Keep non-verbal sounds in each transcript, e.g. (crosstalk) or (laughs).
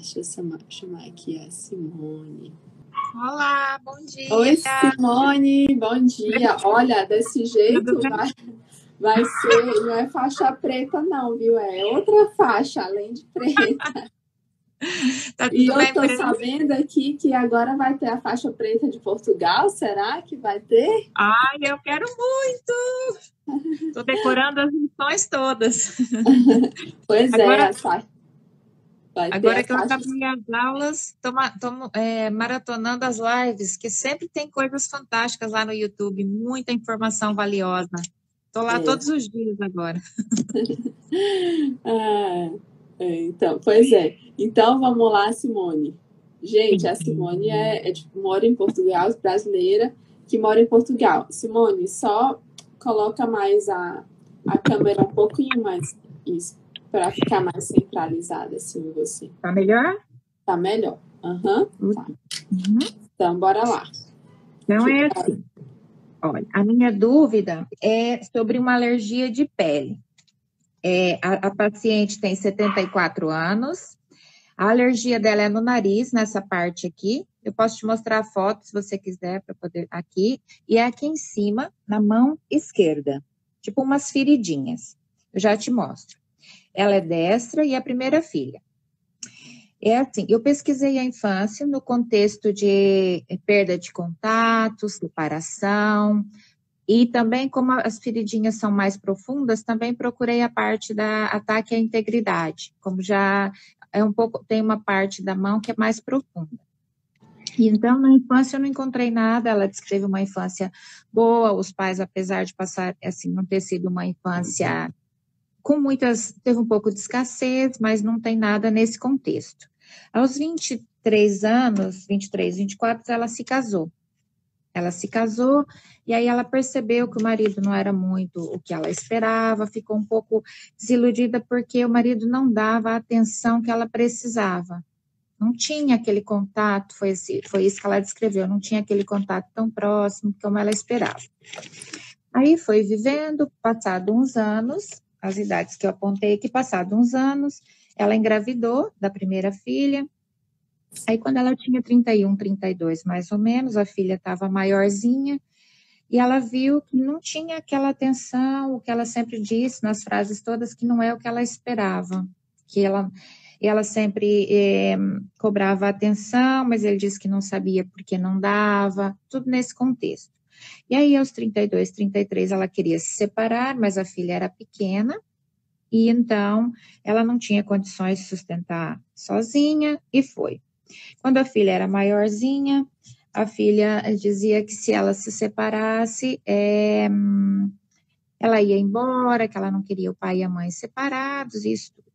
Deixa eu chamar, aqui a Simone. Olá, bom dia. Oi, Simone, bom dia. Olha, desse jeito vai, vai ser, não é faixa preta, não, viu? É outra faixa, além de preta. (laughs) Tá e eu estou sabendo aqui que agora vai ter a faixa preta de Portugal. Será que vai ter? Ai, eu quero muito! Estou decorando as missões todas. (laughs) pois é, agora, é, sai. agora que eu acabei as aulas, estou é, maratonando as lives, que sempre tem coisas fantásticas lá no YouTube, muita informação valiosa. Estou lá é. todos os dias agora. (laughs) (laughs) ah. É, então, pois é. Então vamos lá, Simone. Gente, a Simone é, é tipo, mora em Portugal, brasileira, que mora em Portugal. Simone, só coloca mais a, a câmera um pouquinho mais isso, para ficar mais centralizada assim em você. Tá melhor? Tá melhor. Aham. Uhum. Tá. Uhum. Então, bora lá. Não é assim. Olha, a minha dúvida é sobre uma alergia de pele. É, a, a paciente tem 74 anos, a alergia dela é no nariz, nessa parte aqui. Eu posso te mostrar a foto, se você quiser, para poder. Aqui. E é aqui em cima, na mão esquerda. Tipo umas feridinhas. Eu já te mostro. Ela é destra e é a primeira filha. É assim, eu pesquisei a infância no contexto de perda de contatos, separação, e também, como as feridinhas são mais profundas, também procurei a parte da ataque à integridade, como já é um pouco, tem uma parte da mão que é mais profunda. E então, na infância, eu não encontrei nada. Ela teve uma infância boa. Os pais, apesar de passar, assim, não ter sido uma infância com muitas, teve um pouco de escassez, mas não tem nada nesse contexto. Aos 23 anos, 23, 24, ela se casou. Ela se casou e aí ela percebeu que o marido não era muito o que ela esperava, ficou um pouco desiludida porque o marido não dava a atenção que ela precisava. Não tinha aquele contato, foi, esse, foi isso que ela descreveu, não tinha aquele contato tão próximo como ela esperava. Aí foi vivendo, passado uns anos, as idades que eu apontei aqui, passado uns anos, ela engravidou da primeira filha, Aí, quando ela tinha 31, 32 mais ou menos, a filha estava maiorzinha, e ela viu que não tinha aquela atenção, o que ela sempre disse nas frases todas, que não é o que ela esperava, que ela, ela sempre é, cobrava atenção, mas ele disse que não sabia porque não dava, tudo nesse contexto. E aí, aos 32, 33, ela queria se separar, mas a filha era pequena, e então ela não tinha condições de sustentar sozinha, e foi. Quando a filha era maiorzinha, a filha dizia que se ela se separasse, é, ela ia embora, que ela não queria o pai e a mãe separados, isso tudo.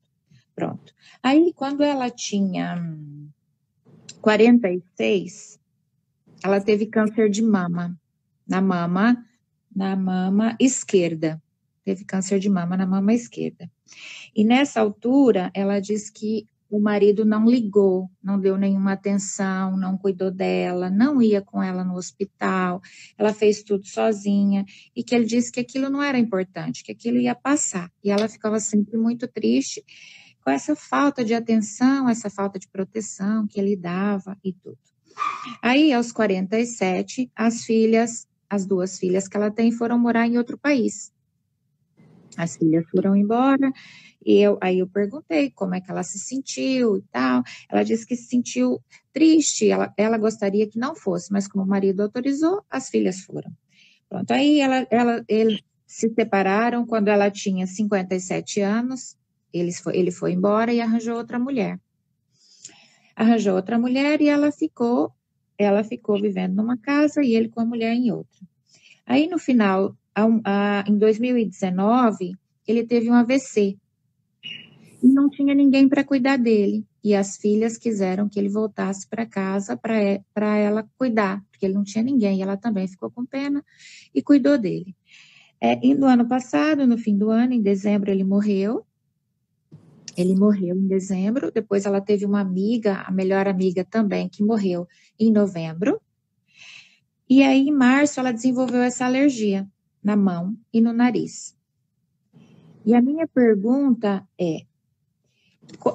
Pronto. Aí, quando ela tinha 46, ela teve câncer de mama, na mama, na mama esquerda. Teve câncer de mama na mama esquerda. E nessa altura, ela diz que o marido não ligou, não deu nenhuma atenção, não cuidou dela, não ia com ela no hospital, ela fez tudo sozinha e que ele disse que aquilo não era importante, que aquilo ia passar. E ela ficava sempre muito triste com essa falta de atenção, essa falta de proteção que ele dava e tudo. Aí, aos 47, as filhas, as duas filhas que ela tem, foram morar em outro país. As filhas foram embora e eu, aí eu perguntei como é que ela se sentiu e tal. Ela disse que se sentiu triste, ela, ela gostaria que não fosse, mas como o marido autorizou, as filhas foram. Pronto, aí ela, ela, eles se separaram quando ela tinha 57 anos, eles foi, ele foi embora e arranjou outra mulher. Arranjou outra mulher e ela ficou, ela ficou vivendo numa casa e ele com a mulher em outra. Aí no final, a, a, em 2019, ele teve um AVC e não tinha ninguém para cuidar dele. E as filhas quiseram que ele voltasse para casa para ela cuidar, porque ele não tinha ninguém. E ela também ficou com pena e cuidou dele. É, e no ano passado, no fim do ano, em dezembro, ele morreu. Ele morreu em dezembro. Depois, ela teve uma amiga, a melhor amiga também, que morreu em novembro. E aí, em março, ela desenvolveu essa alergia na mão e no nariz. E a minha pergunta é: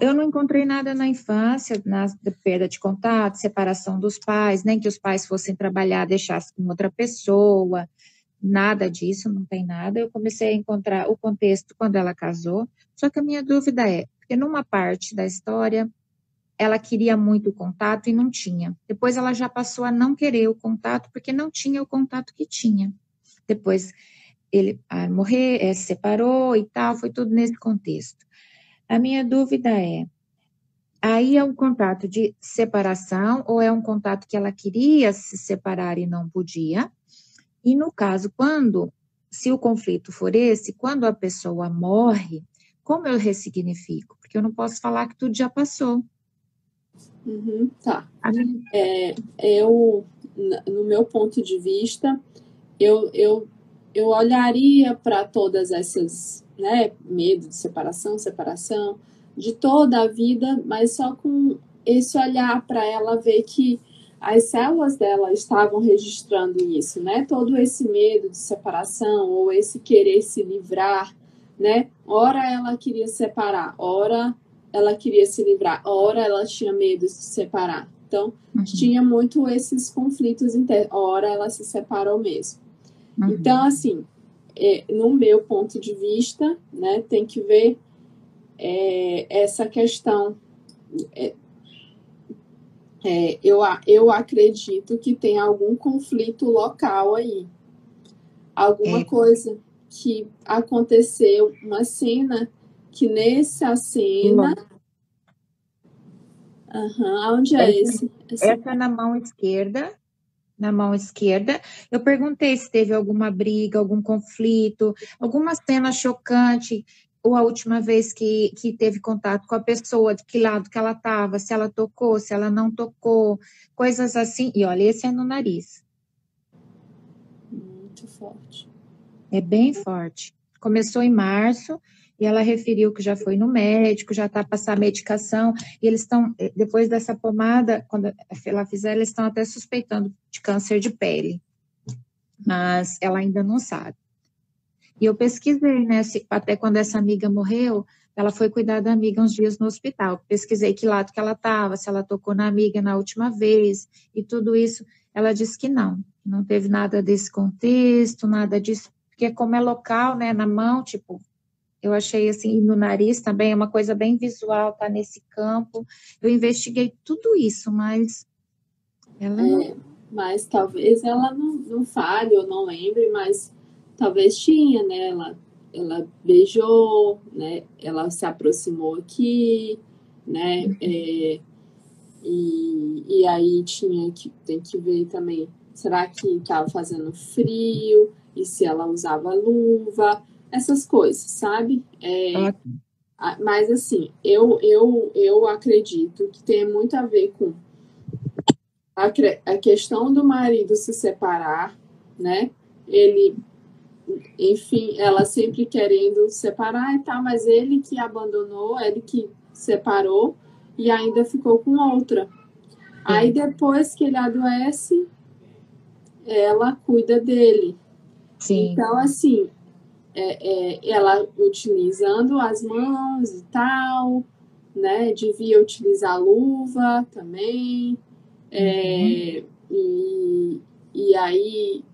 Eu não encontrei nada na infância, na perda de contato, separação dos pais, nem que os pais fossem trabalhar, deixassem com outra pessoa, nada disso, não tem nada. Eu comecei a encontrar o contexto quando ela casou, só que a minha dúvida é, porque numa parte da história ela queria muito o contato e não tinha. Depois ela já passou a não querer o contato porque não tinha o contato que tinha. Depois ele a morrer, é, se separou e tal, foi tudo nesse contexto. A minha dúvida é, aí é um contato de separação ou é um contato que ela queria se separar e não podia? E no caso, quando, se o conflito for esse, quando a pessoa morre, como eu ressignifico? Porque eu não posso falar que tudo já passou. Uhum, tá. É, eu, no meu ponto de vista, eu, eu, eu olharia para todas essas, né, medo de separação, separação, de toda a vida, mas só com esse olhar para ela ver que as células dela estavam registrando isso, né? Todo esse medo de separação ou esse querer se livrar, né? Ora ela queria separar, ora ela queria se livrar, ora ela tinha medo de se separar. Então, uhum. tinha muito esses conflitos internos, ora ela se separou mesmo. Uhum. Então, assim, é, no meu ponto de vista, né, tem que ver é, essa questão. É, é eu, eu acredito que tem algum conflito local aí. Alguma é. coisa que aconteceu, uma cena que nessa cena. Uhum, onde é esse? esse? Essa é na mão esquerda. Na mão esquerda. Eu perguntei se teve alguma briga, algum conflito, alguma cena chocante, ou a última vez que, que teve contato com a pessoa, de que lado que ela estava, se ela tocou, se ela não tocou, coisas assim. E olha, esse é no nariz. Muito forte. É bem forte. Começou em março, e ela referiu que já foi no médico, já está passar medicação, e eles estão, eh, depois dessa pomada, quando ela fizer, eles estão até suspeitando de câncer de pele, mas ela ainda não sabe. E eu pesquisei, né, se, até quando essa amiga morreu, ela foi cuidar da amiga uns dias no hospital. Pesquisei que lado que ela estava, se ela tocou na amiga na última vez, e tudo isso. Ela disse que não, não teve nada desse contexto, nada disso, porque como é local, né, na mão, tipo, eu achei assim, no nariz também é uma coisa bem visual, tá nesse campo. Eu investiguei tudo isso, mas ela. É, mas talvez ela não, não fale ou não lembre, mas talvez tinha, né? Ela, ela beijou, né? Ela se aproximou aqui, né? Uhum. É, e, e aí tinha que tem que ver também, será que estava fazendo frio? E se ela usava luva? essas coisas, sabe? É, ah. Mas assim, eu, eu, eu acredito que tem muito a ver com a, a questão do marido se separar, né? Ele, enfim, ela sempre querendo separar e tal, mas ele que abandonou, ele que separou e ainda ficou com outra. Aí depois que ele adoece, ela cuida dele. Sim. Então, assim, é, é, ela utilizando as mãos e tal, né? Devia utilizar luva também. É, uhum. e, e aí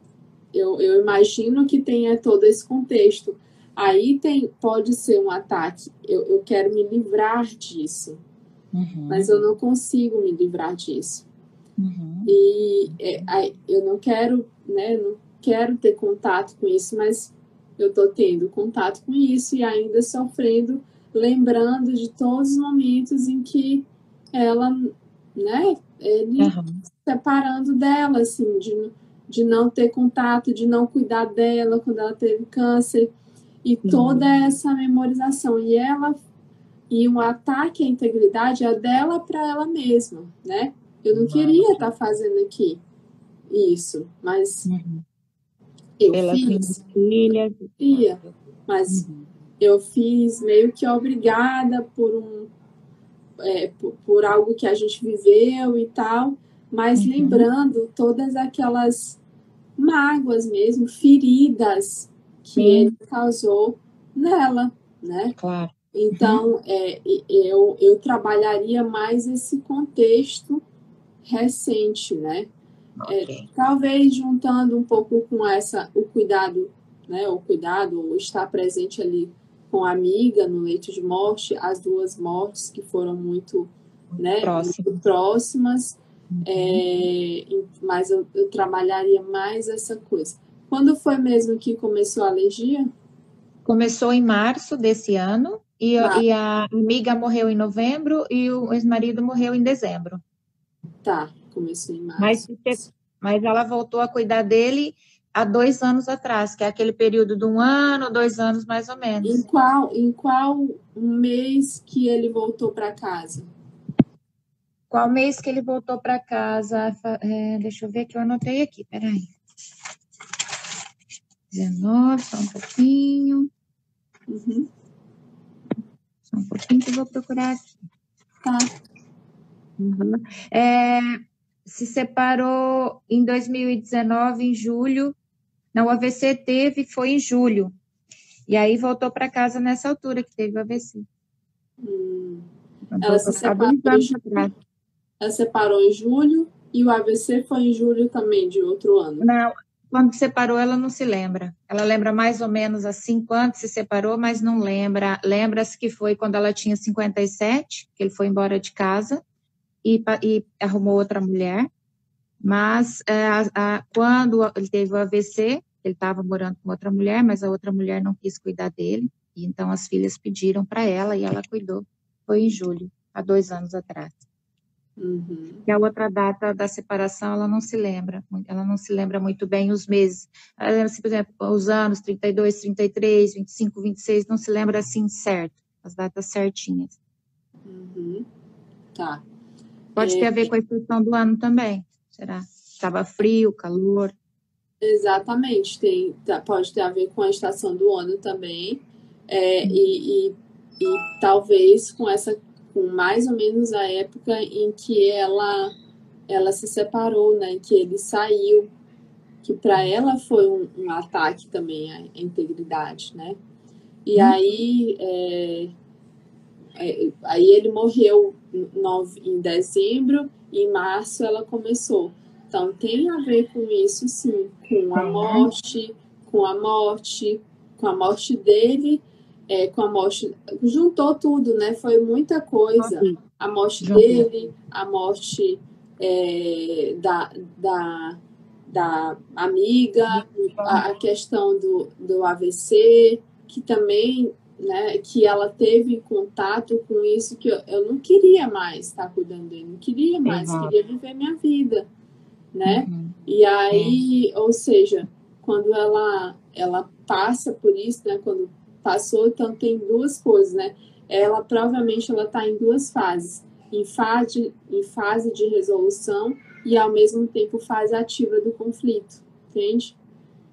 eu, eu imagino que tenha todo esse contexto. Aí tem, pode ser um ataque. Eu, eu quero me livrar disso. Uhum. Mas eu não consigo me livrar disso. Uhum. E é, eu não quero, né? Não quero ter contato com isso, mas eu estou tendo contato com isso e ainda sofrendo, lembrando de todos os momentos em que ela, né, ele uhum. separando dela, assim, de, de não ter contato, de não cuidar dela quando ela teve câncer e uhum. toda essa memorização. E ela, e um ataque à integridade é dela para ela mesma, né? Eu não uhum. queria estar tá fazendo aqui isso, mas uhum. Eu Ela fiz. Filha. Ia, mas uhum. eu fiz meio que obrigada por um. É, por, por, algo que a gente viveu e tal, mas uhum. lembrando todas aquelas mágoas mesmo, feridas que Sim. ele causou nela, né? Claro. Então, é, eu, eu trabalharia mais esse contexto recente, né? É, okay. É, talvez juntando um pouco com essa, o cuidado, né? O cuidado, o estar presente ali com a amiga no leito de morte, as duas mortes que foram muito, né, muito próximas, uhum. é, mas eu, eu trabalharia mais essa coisa. Quando foi mesmo que começou a alergia? Começou em março desse ano, e, ah. e a amiga morreu em novembro e o ex-marido morreu em dezembro. Tá, começou em março. Mas, mas ela voltou a cuidar dele há dois anos atrás, que é aquele período de um ano, dois anos mais ou menos. Em qual, em qual mês que ele voltou para casa? Qual mês que ele voltou para casa? É, deixa eu ver que eu anotei aqui, peraí. 19, só um pouquinho. Uhum. Só um pouquinho que eu vou procurar aqui. Tá. Uhum. É, se separou em 2019, em julho. Não, o AVC teve, foi em julho. E aí voltou para casa nessa altura que teve o AVC. Hum. Ela, se separou ela separou em julho e o AVC foi em julho também, de outro ano. Não, quando separou, ela não se lembra. Ela lembra mais ou menos assim quando se separou, mas não lembra. Lembra-se que foi quando ela tinha 57, que ele foi embora de casa e, e arrumou outra mulher. Mas é, a, quando ele teve o AVC, ele estava morando com outra mulher, mas a outra mulher não quis cuidar dele. E então as filhas pediram para ela e ela cuidou. Foi em julho, há dois anos atrás. Uhum. E a outra data da separação, ela não se lembra, ela não se lembra muito bem os meses. Ela lembra, assim, por exemplo, os anos 32, 33, 25, 26, não se lembra assim certo, as datas certinhas. Uhum. Tá. Pode é, ter a ver com a estação do ano também, será? Estava frio, calor. Exatamente, tem, tá, pode ter a ver com a estação do ano também. É, uhum. e, e, e talvez com essa com mais ou menos a época em que ela ela se separou, né? Que ele saiu, que para ela foi um, um, ataque também à integridade, né? E hum. aí é, é, aí ele morreu em dezembro e em março ela começou. Então tem a ver com isso, sim, com a morte, com a morte, com a morte dele é, com a morte, juntou tudo, né? Foi muita coisa. A morte dele, a morte é, da, da, da amiga, a, a, questão do, do AVC, que também, né, que ela teve contato com isso, que eu, eu não queria mais estar cuidando dele, não queria mais, uhum. queria viver minha vida, né? Uhum. E aí, ou seja, quando ela, ela passa por isso, né, quando passou, então tem duas coisas, né? Ela provavelmente ela está em duas fases, em fase, em fase de resolução e ao mesmo tempo fase ativa do conflito, entende?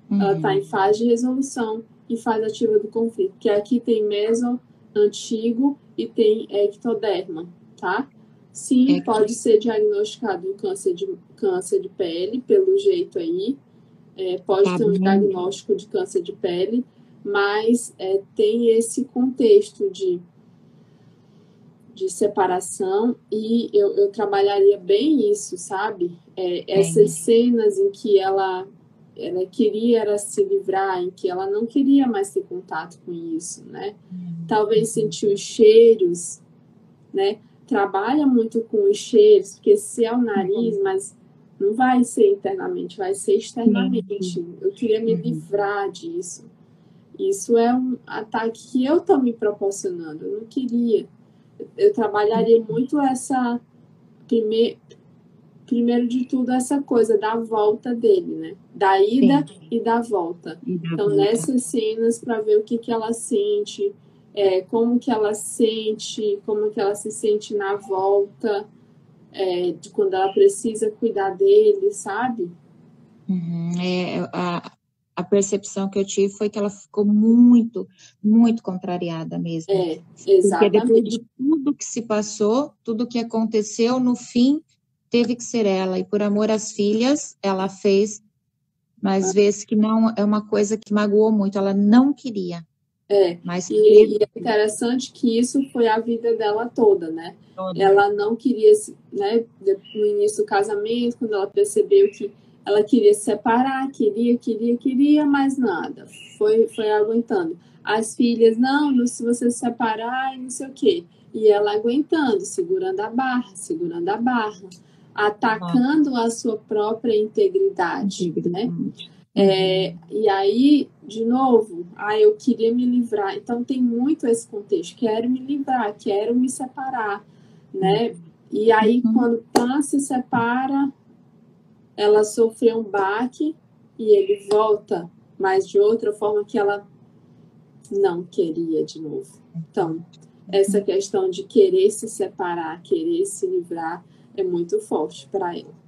Uhum. Ela está em fase de resolução e fase ativa do conflito, que aqui tem meso antigo e tem ectoderma, tá? Sim, é pode ser diagnosticado câncer de, câncer de pele, pelo jeito aí. É, pode tá ter um bem. diagnóstico de câncer de pele, mas é, tem esse contexto de, de separação e eu, eu trabalharia bem isso, sabe? É, essas cenas em que ela, ela queria era se livrar, em que ela não queria mais ter contato com isso, né? Uhum. Talvez sentir os cheiros, né? Trabalha muito com os cheiros, porque se é o nariz, uhum. mas não vai ser internamente, vai ser externamente. Eu queria me uhum. livrar disso. Isso é um ataque que eu estou me proporcionando. Eu não queria. Eu trabalharia muito essa. Primeir, primeiro de tudo, essa coisa da volta dele, né? Da ida Sim. e da volta. E da então, volta. nessas cenas, para ver o que, que ela sente, é, como que ela sente, como que ela se sente na volta, é, de quando ela precisa cuidar dele, sabe? Uhum. É, a, a percepção que eu tive foi que ela ficou muito, muito contrariada mesmo. É, exatamente. Porque depois de tudo que se passou, tudo que aconteceu, no fim, teve que ser ela. E por amor às filhas, ela fez, mas ah. vezes que não é uma coisa que magoou muito, ela não queria. É, Mas e, e, é interessante que isso foi a vida dela toda, né? Toda. Ela não queria, né, no início do casamento, quando ela percebeu que ela queria se separar, queria, queria, queria, mas nada. Foi, foi aguentando. As filhas, não, se você se separar, não sei o quê. E ela aguentando, segurando a barra, segurando a barra, atacando a sua própria integridade, né? É, e aí, de novo, ah, eu queria me livrar. Então tem muito esse contexto. Quero me livrar, quero me separar, né? E aí, uhum. quando Pan se separa, ela sofreu um baque e ele volta, mas de outra forma que ela não queria de novo. Então, essa questão de querer se separar, querer se livrar, é muito forte para ela.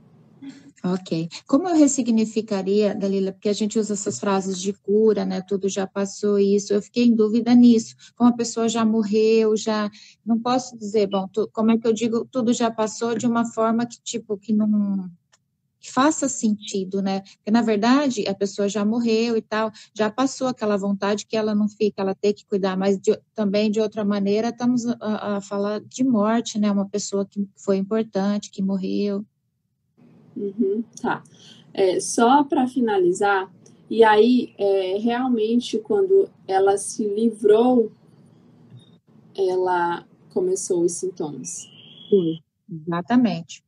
Ok. Como eu ressignificaria, Dalila, porque a gente usa essas frases de cura, né? Tudo já passou isso. Eu fiquei em dúvida nisso. Como a pessoa já morreu, já não posso dizer, bom, tu, como é que eu digo, tudo já passou de uma forma que tipo que não que faça sentido, né? Porque na verdade a pessoa já morreu e tal, já passou aquela vontade que ela não fica, ela tem que cuidar, mas de, também de outra maneira estamos a, a falar de morte, né? Uma pessoa que foi importante, que morreu. Uhum, tá. É, só para finalizar, e aí é, realmente quando ela se livrou, ela começou os sintomas. Sim, exatamente.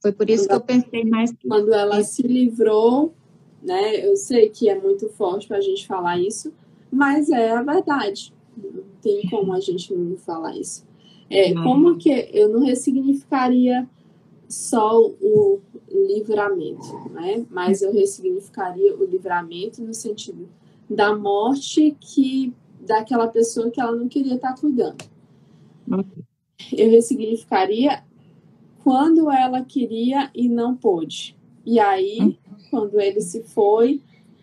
Foi por isso quando que eu pensei mais. Que... Quando ela se livrou, né? Eu sei que é muito forte para a gente falar isso, mas é a verdade. Não tem como a gente não falar isso. É, como que eu não ressignificaria só o livramento, né? Mas eu ressignificaria o livramento no sentido da morte que daquela pessoa que ela não queria estar cuidando. Eu ressignificaria quando ela queria e não pôde. E aí, hum. quando ele se foi,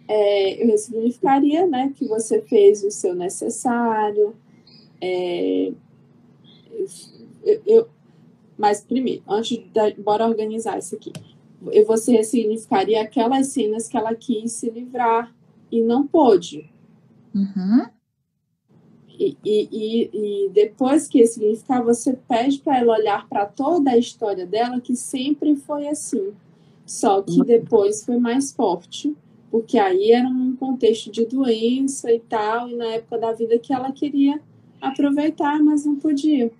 é, eu ressignificaria, né, que você fez o seu necessário. É, eu, eu, mas primeiro, antes de bora organizar isso aqui. Eu, você ressignificaria aquelas cenas que ela quis se livrar e não pôde. Uhum. E, e, e, depois que significar, você pede para ela olhar para toda a história dela, que sempre foi assim. Só que uhum. depois foi mais forte, porque aí era um contexto de doença e tal, e na época da vida que ela queria aproveitar, mas não podia.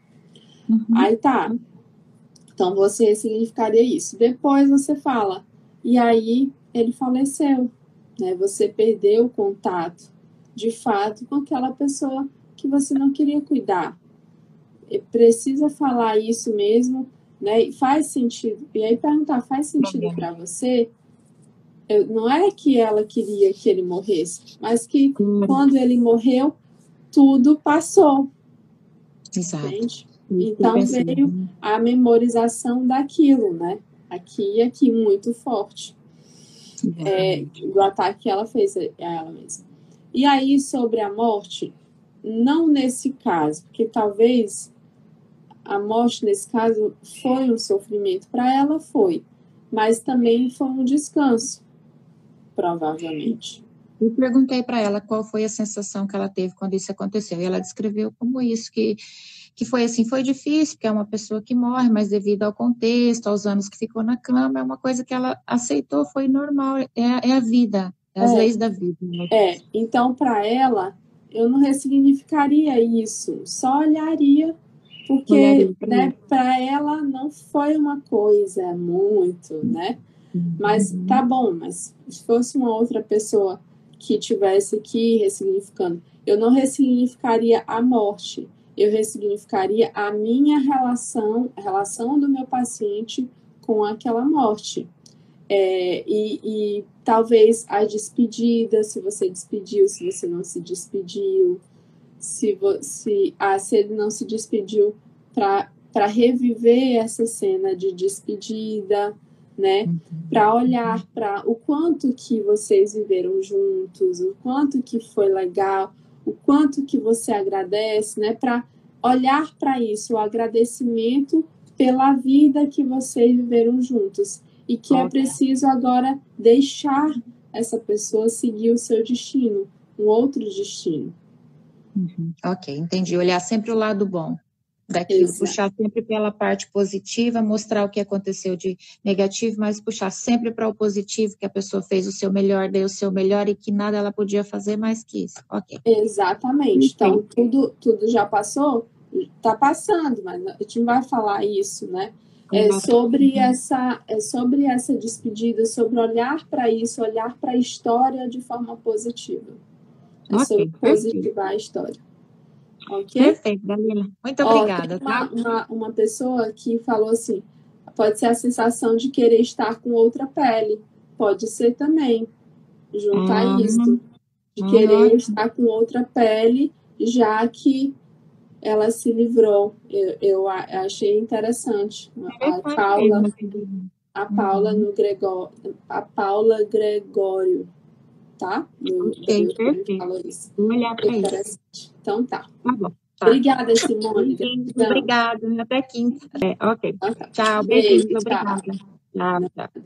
Uhum. Aí tá. Então você significaria isso. Depois você fala, e aí ele faleceu, né? Você perdeu o contato de fato com aquela pessoa que você não queria cuidar. Precisa falar isso mesmo, né? E faz sentido. E aí perguntar, faz sentido para você? Eu, não é que ela queria que ele morresse, mas que hum. quando ele morreu, tudo passou. Exato. Entende? Então veio a memorização daquilo, né? Aqui e aqui, muito forte. É, do ataque que ela fez a ela mesma. E aí, sobre a morte, não nesse caso, porque talvez a morte nesse caso foi um sofrimento para ela, foi, mas também foi um descanso, provavelmente. Eu perguntei para ela qual foi a sensação que ela teve quando isso aconteceu, e ela descreveu como isso, que, que foi assim, foi difícil, porque é uma pessoa que morre, mas devido ao contexto, aos anos que ficou na cama, é uma coisa que ela aceitou, foi normal, é, é a vida, é as é, leis da vida. Né? É, então para ela, eu não ressignificaria isso, só olharia, porque né, para ela não foi uma coisa muito, né? Uhum. Mas tá bom, mas se fosse uma outra pessoa que tivesse aqui ressignificando, eu não ressignificaria a morte, eu ressignificaria a minha relação, a relação do meu paciente com aquela morte. É, e, e, talvez a despedida, se você despediu, se você não se despediu, se, se, ah, se ele não se despediu para reviver essa cena de despedida, né? Uhum. Para olhar para o quanto que vocês viveram juntos, o quanto que foi legal, o quanto que você agradece, né? Para olhar para isso, o agradecimento pela vida que vocês viveram juntos e que é preciso agora deixar essa pessoa seguir o seu destino, um outro destino. Uhum. Ok, entendi. Olhar sempre o lado bom daquilo, Exato. puxar sempre pela parte positiva, mostrar o que aconteceu de negativo, mas puxar sempre para o positivo, que a pessoa fez o seu melhor, deu o seu melhor e que nada ela podia fazer mais que isso. Ok. Exatamente. Então, tudo, tudo já passou? Está passando, mas a gente não vai falar isso, né? É sobre essa, é sobre essa despedida, sobre olhar para isso, olhar para a história de forma positiva. É okay, sobre positivar a história. Ok? Perfeito, Dalila. Muito obrigada. Uma, tá? uma, uma pessoa que falou assim: pode ser a sensação de querer estar com outra pele. Pode ser também. Juntar uhum. isso. De querer uhum. estar com outra pele, já que ela se livrou. Eu, eu achei interessante. A Paula, a Paula no Gregório, a Paula Gregório, tá? No, okay, perfeito. Falou isso. Vamos olhar para isso. Então tá. Tá bom. Tá. Obrigada, Simone. Obrigada. Até quinta. É, ok. Tchau. Beijo. Obrigada. Tchau. tchau.